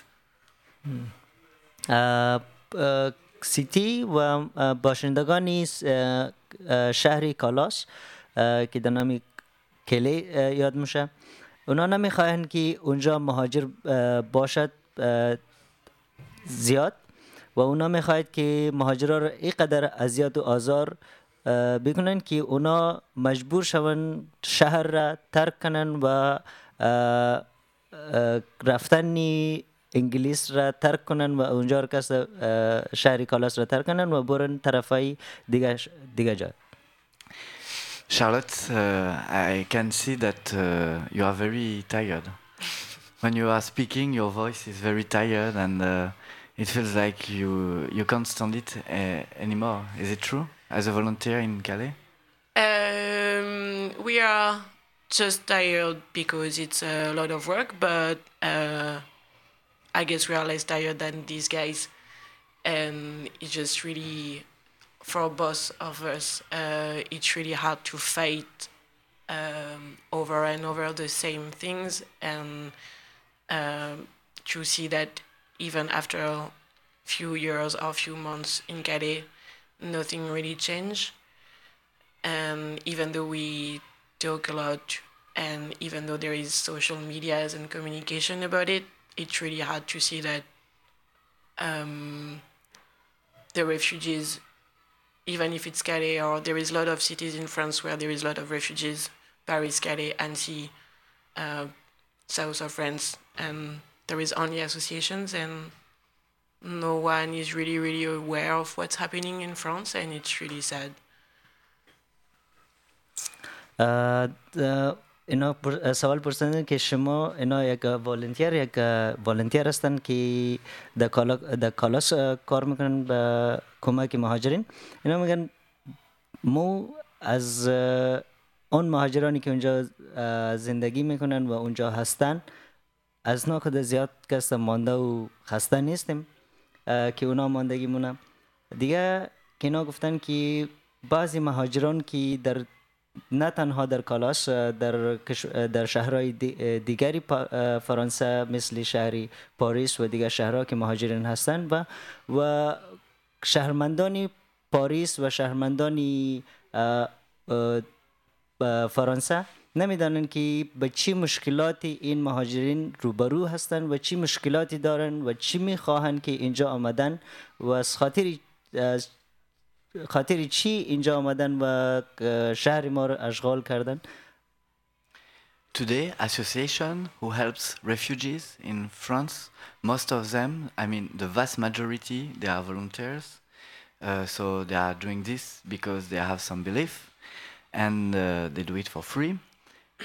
اه، اه، سیتی و اه، باشندگانی س- اه، اه، شهر کالاس که در نام کلی یاد میشه. اونا نمی‌خواهند که اونجا مهاجر باشد زیاد. و اونا می‌خواهد که مهاجرا رو اینقدر اذیت و آزار اه، بکنن که اونا مجبور شون شهر را ترک کنن و اه، اه، رفتن انگلیس را ترک کنن و اونجا رو کس اه، شهر کالاس را ترک کنن و برن طرفای دیگه دیگه جا Charlotte, uh, I can see that uh, you are very tired. when you are speaking, your voice is very tired, and uh, it feels like you you can't stand it uh, anymore. Is it true? As a volunteer in Calais? Um, we are just tired because it's a lot of work, but uh, I guess we are less tired than these guys, and it's just really for both of us. Uh, it's really hard to fight um, over and over the same things, and um, to see that even after a few years or a few months in Calais, nothing really changed. And even though we talk a lot and even though there is social medias and communication about it it's really hard to see that um, the refugees even if it's Calais or there is a lot of cities in France where there is a lot of refugees Paris, Calais, Annecy, uh, south of France and there is only associations and no one is really really aware of what's happening in France and it's really sad اه، اه، اینا پر- سوال پرسیدن که شما اینا یک والنتیر یک والنتیر هستن که در کالا در کالاس اه، کار میکنن به کمک مهاجرین اینا میگن مو از اه، اون مهاجرانی که اونجا اه، زندگی میکنن و اونجا هستن از ناخود زیاد کس مانده و خسته نیستیم اه، که اونا ماندگی مونم دیگه که اینا گفتن که بعضی مهاجران که در نه تنها در کالاس در, در شهرهای دیگری فرانسه مثل شهری پاریس و دیگر شهرها که مهاجرین هستند و و شهرمندان پاریس و شهرمندان فرانسه نمیدانند که به چی مشکلاتی این مهاجرین روبرو هستند و چی مشکلاتی دارند و چی میخواهند که اینجا آمدن و از خاطر از خاطر چی اینجا آمدن و اه، شهر ما رو اشغال کردن Today, association who helps refugees in France, most of them, I mean, the vast majority, they are volunteers. Uh, so they are doing this because they have some belief, and uh, they do it for free,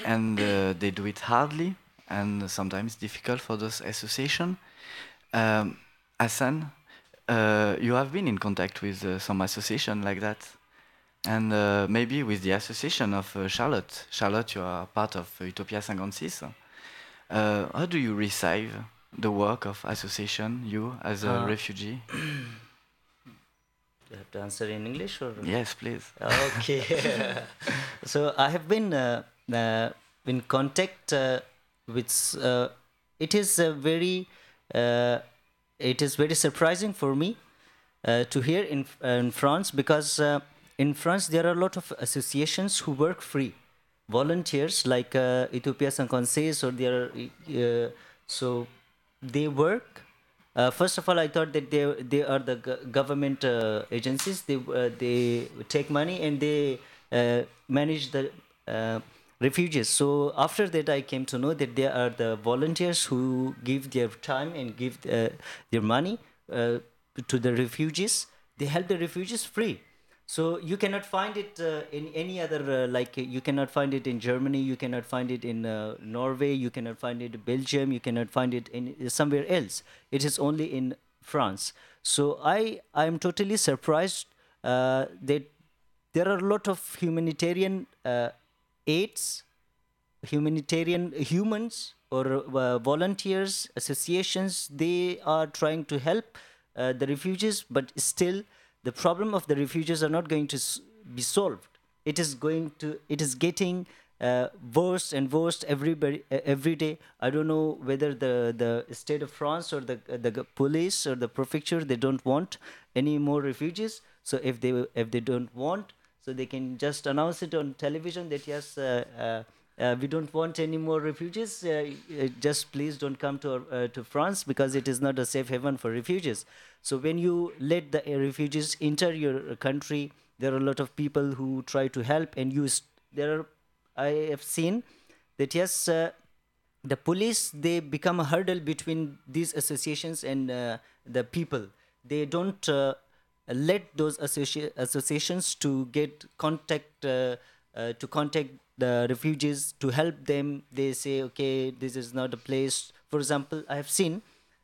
and uh, they do it hardly, and sometimes difficult for those association. Um, Hassan, uh, you have been in contact with uh, some association like that, and uh, maybe with the association of uh, Charlotte. Charlotte, you are part of Utopia 56. Uh, how do you receive the work of association, you as a Uh, refugee? *clears throat* you have to answer in English or Yes, please. Okay. *laughs* so I have been in contact uh, with. Uh, it is uh, very. Uh, it is very surprising for me to hear in in France because in France there are a lot of associations who work free, volunteers like uh, Utopia 56 or there. Uh, so they work. Uh, first of all, I thought that they they are the government uh, agencies. They they take money and they manage the refugees. So after that, I came to know that there are the volunteers who give their time and give uh, their money uh, to the refugees. They help the refugees free. So you cannot find it uh, in any other uh, like you cannot find it in Germany, you cannot find it in uh, Norway, you cannot find it in Belgium, you cannot find it in uh, somewhere else. It is only in France. So I I am totally surprised that there are a lot of humanitarian aids, humanitarian humans or uh, volunteers, associations. They are trying to help uh, the refugees, but still the problem of the refugees are not going to be solved. It is going to. It is getting. Uh, worse and worse everybody uh, every day. I don't know whether the, the state of France or the the police or the prefecture they don't want any more refugees. So if they if they don't want, so they can just announce it on television that yes, uh, uh, uh, we don't want any more refugees. Just please don't come to to France because it is not a safe haven for refugees. So when you let the refugees enter your country, there are a lot of people who try to help, and use. there are I have seen that yes, uh, the police they become a hurdle between these associations and uh, the people. They don't uh, let those associ- associations to get contact uh, uh, to contact the refugees to help them. They say, okay, this is not a place. For example, I have seen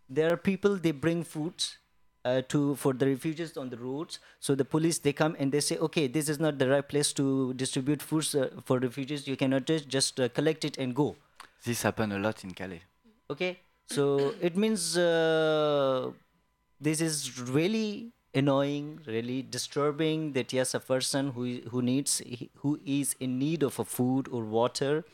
there are people they bring foods uh, to for the refugees on the roads. So the police they come and they say, okay, this is not the right place to distribute foods uh, for refugees. You cannot just just uh, collect it and go. This happened a lot in Calais. Okay, so it means uh, this is really annoying, really disturbing. That yes, a person who who needs who is in need of a food or water,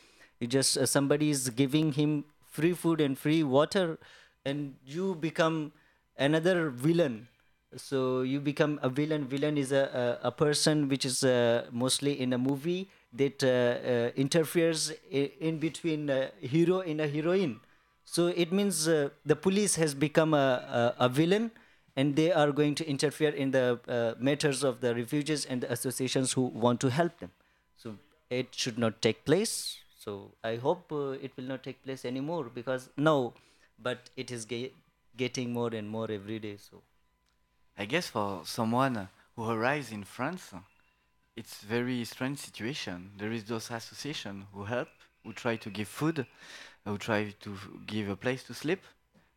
you just uh, somebody is giving him free food and free water, and you become another villain. So you become a villain. Villain is a a, a person which is uh, mostly in a movie that uh, uh, interferes in between a hero and a heroine. So it means uh, the police has become a, a, a villain and they are going to interfere in the uh, matters of the refugees and the associations who want to help them. So it should not take place. So I hope uh, it will not take place anymore because no, but it is ge- getting more and more every day. So I guess for someone who arrives in France, it's very strange situation. There is those associations who help, who try to give food, who try to give a place to sleep,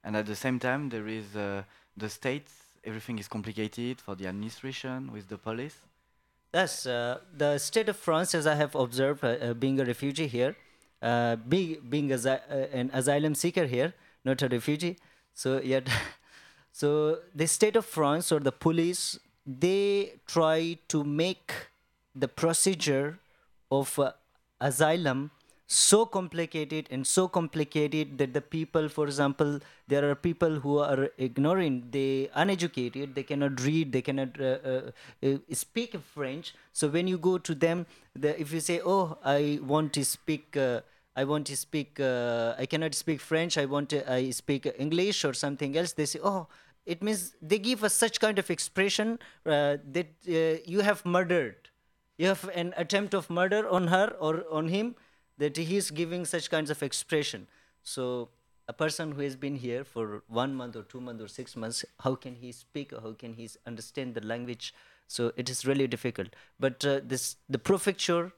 and at the same time there is uh, the states. Everything is complicated for the administration with the police. Yes, uh, the state of France, as I have observed, uh, uh, being a refugee here, uh, be, being as uh, an asylum seeker here, not a refugee. So yet, *laughs* so the state of France or the police, they try to make the procedure of uh, asylum so complicated and so complicated that the people for example there are people who are ignorant they uneducated they cannot read they cannot uh, uh, uh, speak french so when you go to them the, if you say oh i want to speak uh, I want to speak. Uh, I cannot speak French. I want to. I speak English or something else. They say, "Oh, it means they give us such kind of expression uh, that you have murdered. You have an attempt of murder on her or on him. That he is giving such kinds of expression. So a person who has been here for one month or two months or six months, how can he speak? Or how can he understand the language? So it is really difficult. But uh, this the prefecture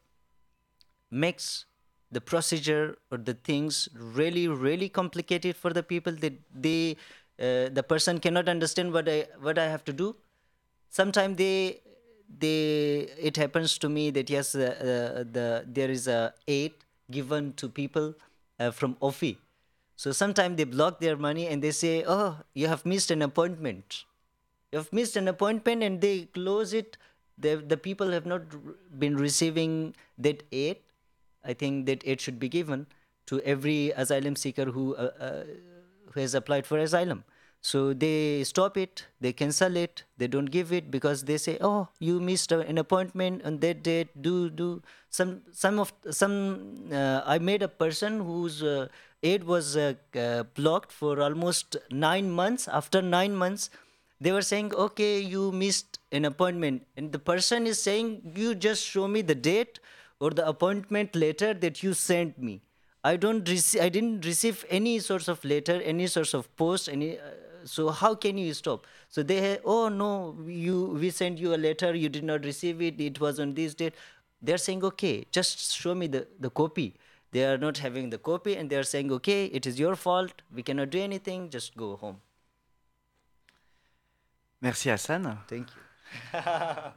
makes the procedure or the things really really complicated for the people that they uh, the person cannot understand what i what i have to do sometimes they they it happens to me that yes uh, uh, the there is a aid given to people uh, from OFII. so sometimes they block their money and they say oh you have missed an appointment You have missed an appointment and they close it. The the people have not been receiving that aid. I think that aid should be given to every asylum seeker who uh, uh, who has applied for asylum. So they stop it, they cancel it, they don't give it because they say, "Oh, you missed an appointment on that date." Do do some some of some. Uh, I made a person whose uh, aid was uh, uh, blocked for almost nine months. After nine months, they were saying, "Okay, you missed an appointment," and the person is saying, "You just show me the date or the appointment letter that you sent me." I don't receive. I didn't receive any sorts of letter, any sorts of post, any. So how can you stop? So they, oh no, you we sent you a letter, you did not receive it. It was on this date. They're saying okay, just show me the the copy. They are not having the copy, and they are saying okay, it is your fault. We cannot do anything. Just go home. Merci Hassan. Thank you. *laughs*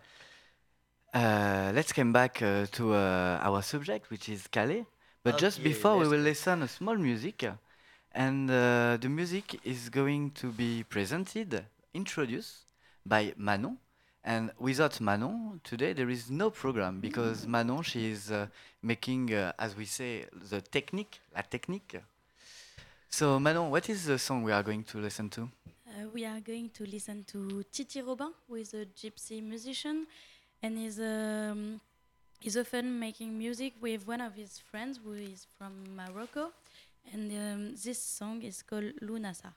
Uh, let's come back uh, to uh, our subject, which is Calais. But just before, we will listen a small music, and uh, the music is going to be presented, introduced by Manon. And without Manon, today there is no program because Manon, she is uh, making, uh, as we say, the technique, la technique. So Manon, what is the song we are going to listen to? Uh, we are going to listen to Titi Robin, who is a gypsy musician, and is um, is often making music with one of his friends who is from Morocco. And um, this song is called Lunasa.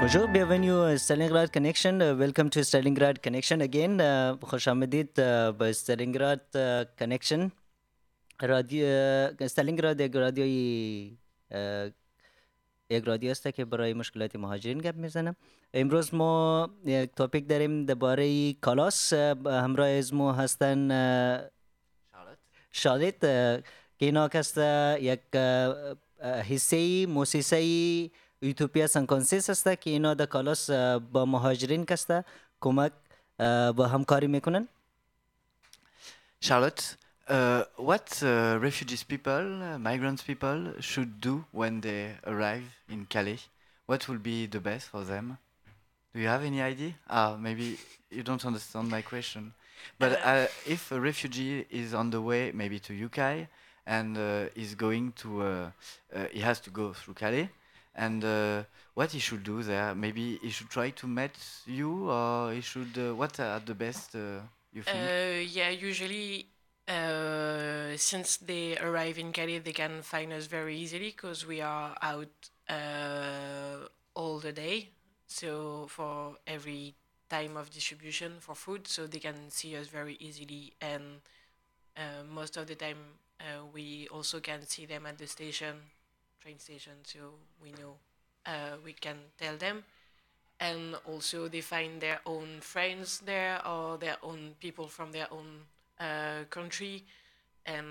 Bonjour, bienvenue à Stalingrad Connection. Uh, welcome to Stalingrad Connection again. خوش آمدید به uh, Connection. رادیو استالینگراد یک رادیوی یک رادیو است که برای مشکلات مهاجرین گپ میزنه امروز ما یک توپیک داریم درباره کالاس همراه از ما هستن شالت که اینا یک حصه موسیسه یوتوپیا سنکانسیس است که اینا در کالاس uh, با مهاجرین کسته کمک uh, با همکاری میکنن Charlotte, uh, what uh, refugees people, uh, migrants people should do when they arrive in Calais? What will be the best for them? Do you have any idea? Ah, maybe you don't understand my question. But uh, if a refugee is on the way, maybe to UK, and uh, is going to, uh, uh, he has to go through Calais, and uh, what he should do there? Maybe he should try to meet you, or he should. Uh, what are the best uh, you think? Uh, yeah, usually uh, since they arrive in Calais, they can find us very easily because we are out uh, all the day. So for every time of distribution for food, so they can see us very easily. And most of the time, we also can see them at the station, train station. So we know uh, we can tell them and also they find their own friends there or their own people from their own uh, country and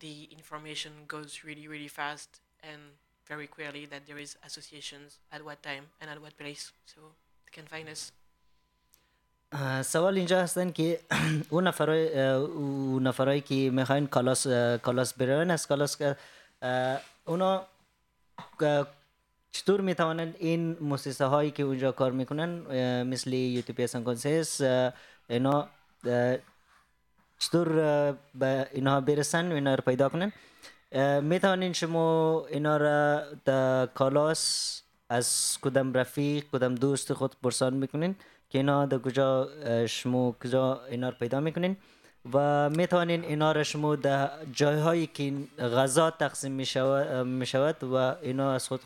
the information goes really really fast and very clearly that there is associations at what time and at what place so they can find us اه، سوال اینجا هستن که *clears throat* اون نفرای اه، اون نفرایی که میخواین کلاس اه، کلاس برن از کلاس که اه، اونا اه، چطور می‌توانند این مؤسسه هایی که اونجا کار می‌کنن مثل یوتیوبیا سنکونسیس اینا چطور به اینها برسن و اینا رو پیدا کنن می‌توانین شما اینا را در کلاس از کدام رفیق کدام دوست خود پرسان می‌کنین که اینا در کجا شما کجا اینا رو پیدا می‌کنین؟ و می‌توانین اینا را شما در جایهایی که غذا تقسیم می شود و اینا از خود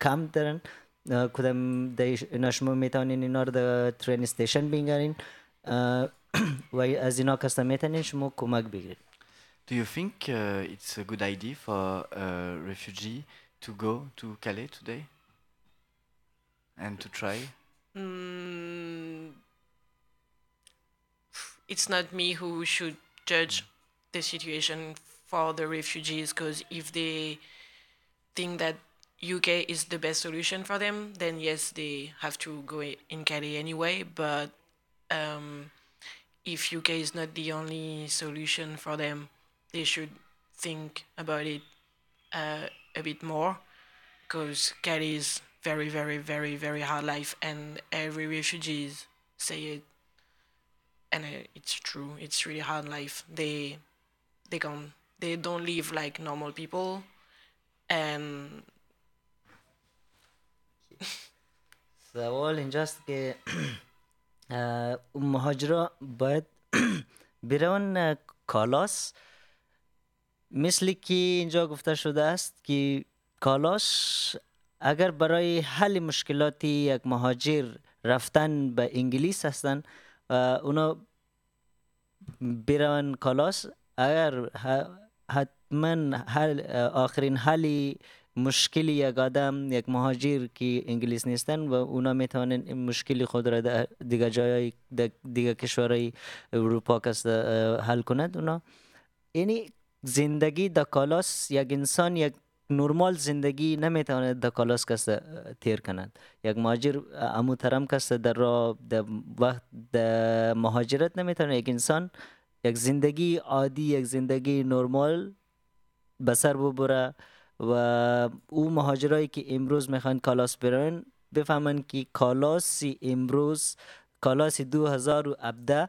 کم دارن کدام در اینا شما می‌توانین اینا رو در ترین استیشن اه، *clears throat* و از اینا کسا می‌تونین شما کمک بگیرین Do you think uh, it's a good idea for a refugee to go to Calais today and to try? mm, it's not me who should judge the situation for the refugees because if they think that UK is the best solution for them, then yes, they have to go in Calais anyway. But um, if UK is not the only solution for them, they should think about it uh, a bit more because Calais is very, very, very, very hard life, and every refugees say it, and it's true. It's really hard life. They, they can, they don't live like normal people, and سوال اینجاست که مهاجرا باید برون کالاس مثل که اینجا گفته شده است که کالاس اگر برای حل مشکلات یک مهاجر رفتن به انگلیس هستن اه، اونا برون کالاس اگر حتما حل آخرین حلی مشکل یک آدم یک مهاجر که انگلیس نیستن و اونا می‌توانن این مشکل خود را در دیگه جای دیگه کشورهای اروپا کس حل کند اونا. یعنی زندگی در کالاس یک انسان یک نرمال زندگی نمی‌تواند در کالاس کس تیر کند. یک مهاجر امو ترم کس در را در وقت در مهاجرت نمی‌تونه یک انسان یک زندگی عادی یک زندگی نرمال به سر ببره و او مهاجرایی که امروز می‌خوان کالاس برن بفهمن که کالاسی امروز و ابده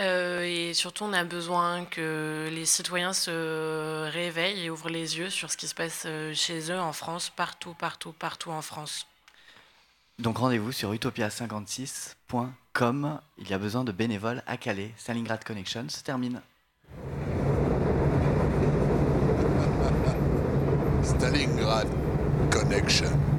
euh, et surtout on a besoin que les citoyens se réveillent et ouvrent les yeux sur ce qui se passe euh, chez eux en France, partout, partout, partout en France. Donc rendez-vous sur utopia56.com. Il y a besoin de bénévoles à Calais. Stalingrad Connection se termine. *laughs* Stalingrad Connection.